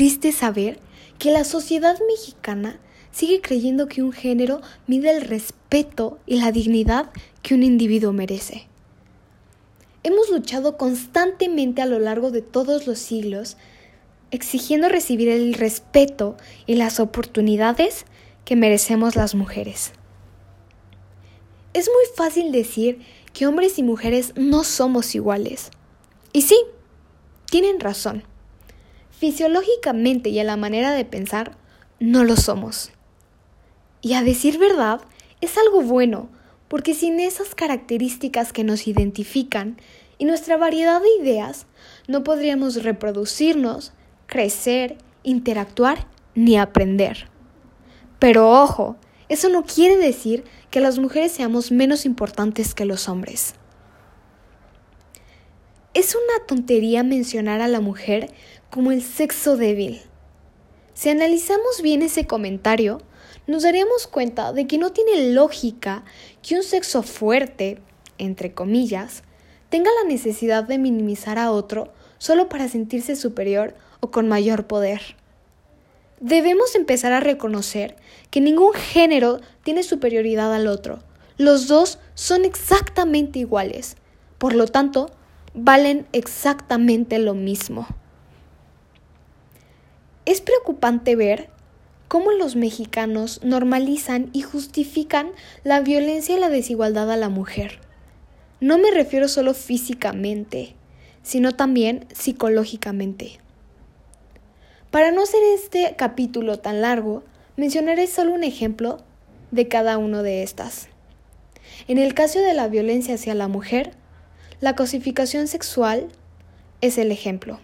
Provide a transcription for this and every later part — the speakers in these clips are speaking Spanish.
Triste saber que la sociedad mexicana sigue creyendo que un género mide el respeto y la dignidad que un individuo merece. Hemos luchado constantemente a lo largo de todos los siglos, exigiendo recibir el respeto y las oportunidades que merecemos las mujeres. Es muy fácil decir que hombres y mujeres no somos iguales. Y sí, tienen razón. Fisiológicamente y a la manera de pensar, no lo somos. Y a decir verdad, es algo bueno, porque sin esas características que nos identifican y nuestra variedad de ideas, no podríamos reproducirnos, crecer, interactuar ni aprender. Pero ojo, eso no quiere decir que las mujeres seamos menos importantes que los hombres. Es una tontería mencionar a la mujer como el sexo débil. Si analizamos bien ese comentario, nos daríamos cuenta de que no tiene lógica que un sexo fuerte, entre comillas, tenga la necesidad de minimizar a otro solo para sentirse superior o con mayor poder. Debemos empezar a reconocer que ningún género tiene superioridad al otro. Los dos son exactamente iguales. Por lo tanto, valen exactamente lo mismo. Es preocupante ver cómo los mexicanos normalizan y justifican la violencia y la desigualdad a la mujer. No me refiero solo físicamente, sino también psicológicamente. Para no hacer este capítulo tan largo, mencionaré solo un ejemplo de cada uno de estas. En el caso de la violencia hacia la mujer, la cosificación sexual es el ejemplo.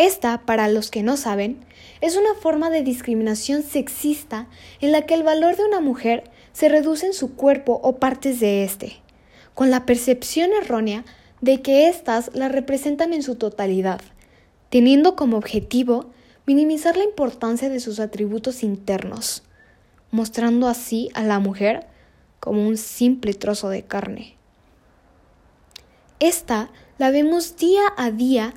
Esta, para los que no saben, es una forma de discriminación sexista en la que el valor de una mujer se reduce en su cuerpo o partes de éste, con la percepción errónea de que éstas la representan en su totalidad, teniendo como objetivo minimizar la importancia de sus atributos internos, mostrando así a la mujer como un simple trozo de carne. Esta la vemos día a día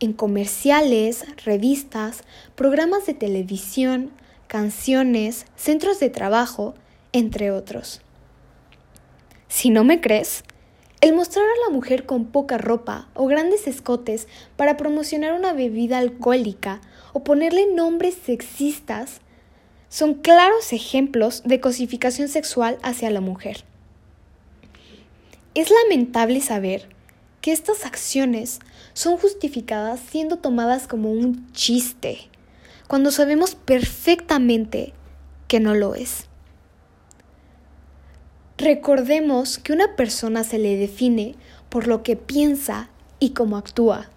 en comerciales, revistas, programas de televisión, canciones, centros de trabajo, entre otros. Si no me crees, el mostrar a la mujer con poca ropa o grandes escotes para promocionar una bebida alcohólica o ponerle nombres sexistas son claros ejemplos de cosificación sexual hacia la mujer. Es lamentable saber que estas acciones son justificadas siendo tomadas como un chiste, cuando sabemos perfectamente que no lo es. Recordemos que una persona se le define por lo que piensa y cómo actúa.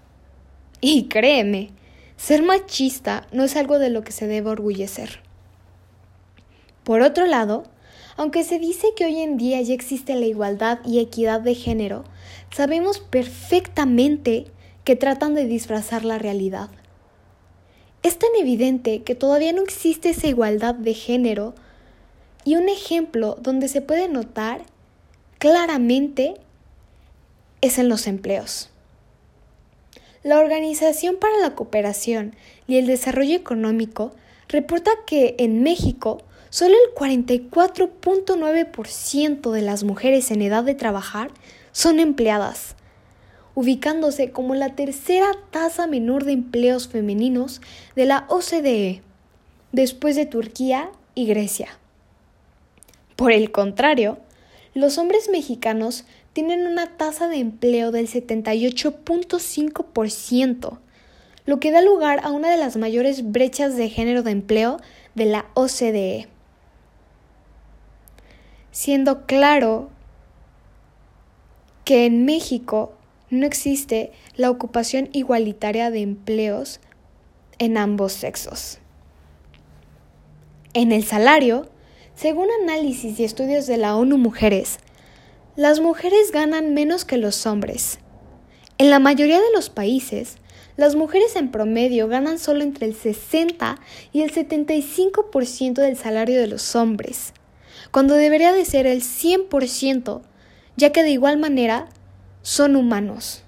Y créeme, ser machista no es algo de lo que se debe orgullecer. Por otro lado, aunque se dice que hoy en día ya existe la igualdad y equidad de género, sabemos perfectamente que tratan de disfrazar la realidad. Es tan evidente que todavía no existe esa igualdad de género y un ejemplo donde se puede notar claramente es en los empleos. La Organización para la Cooperación y el Desarrollo Económico reporta que en México solo el 44.9% de las mujeres en edad de trabajar son empleadas, ubicándose como la tercera tasa menor de empleos femeninos de la OCDE, después de Turquía y Grecia. Por el contrario, los hombres mexicanos tienen una tasa de empleo del 78.5%, lo que da lugar a una de las mayores brechas de género de empleo de la OCDE. Siendo claro que en México no existe la ocupación igualitaria de empleos en ambos sexos. En el salario, según análisis y estudios de la ONU Mujeres, las mujeres ganan menos que los hombres. En la mayoría de los países, las mujeres en promedio ganan solo entre el 60 y el 75% del salario de los hombres, cuando debería de ser el 100%, ya que de igual manera son humanos.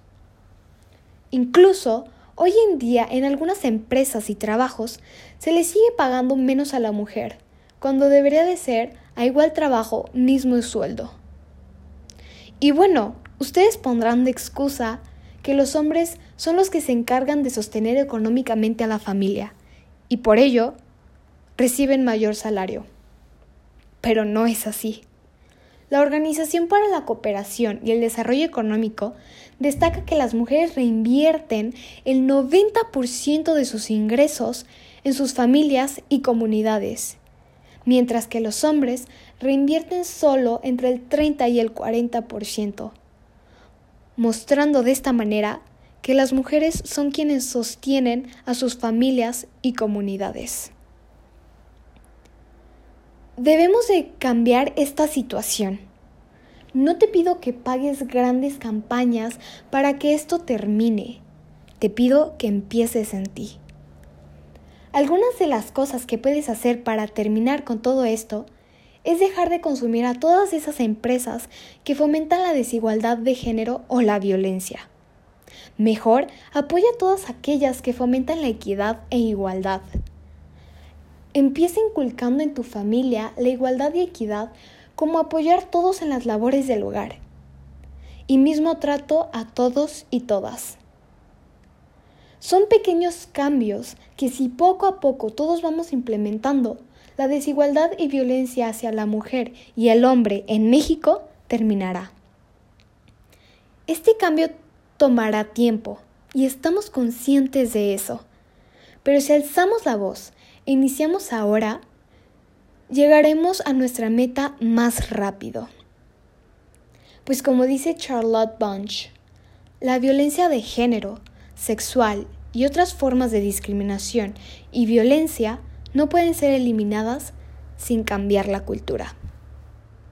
Incluso Hoy en día en algunas empresas y trabajos se le sigue pagando menos a la mujer, cuando debería de ser a igual trabajo mismo sueldo. Y bueno, ustedes pondrán de excusa que los hombres son los que se encargan de sostener económicamente a la familia y por ello reciben mayor salario. Pero no es así. La Organización para la Cooperación y el Desarrollo Económico destaca que las mujeres reinvierten el 90% de sus ingresos en sus familias y comunidades, mientras que los hombres reinvierten solo entre el 30 y el 40%, mostrando de esta manera que las mujeres son quienes sostienen a sus familias y comunidades. Debemos de cambiar esta situación. No te pido que pagues grandes campañas para que esto termine. Te pido que empieces en ti. Algunas de las cosas que puedes hacer para terminar con todo esto es dejar de consumir a todas esas empresas que fomentan la desigualdad de género o la violencia. Mejor, apoya a todas aquellas que fomentan la equidad e igualdad. Empieza inculcando en tu familia la igualdad y equidad como apoyar todos en las labores del hogar. Y mismo trato a todos y todas. Son pequeños cambios que si poco a poco todos vamos implementando, la desigualdad y violencia hacia la mujer y el hombre en México terminará. Este cambio tomará tiempo y estamos conscientes de eso. Pero si alzamos la voz iniciamos ahora, llegaremos a nuestra meta más rápido. Pues como dice Charlotte Bunch, la violencia de género, sexual y otras formas de discriminación y violencia no pueden ser eliminadas sin cambiar la cultura.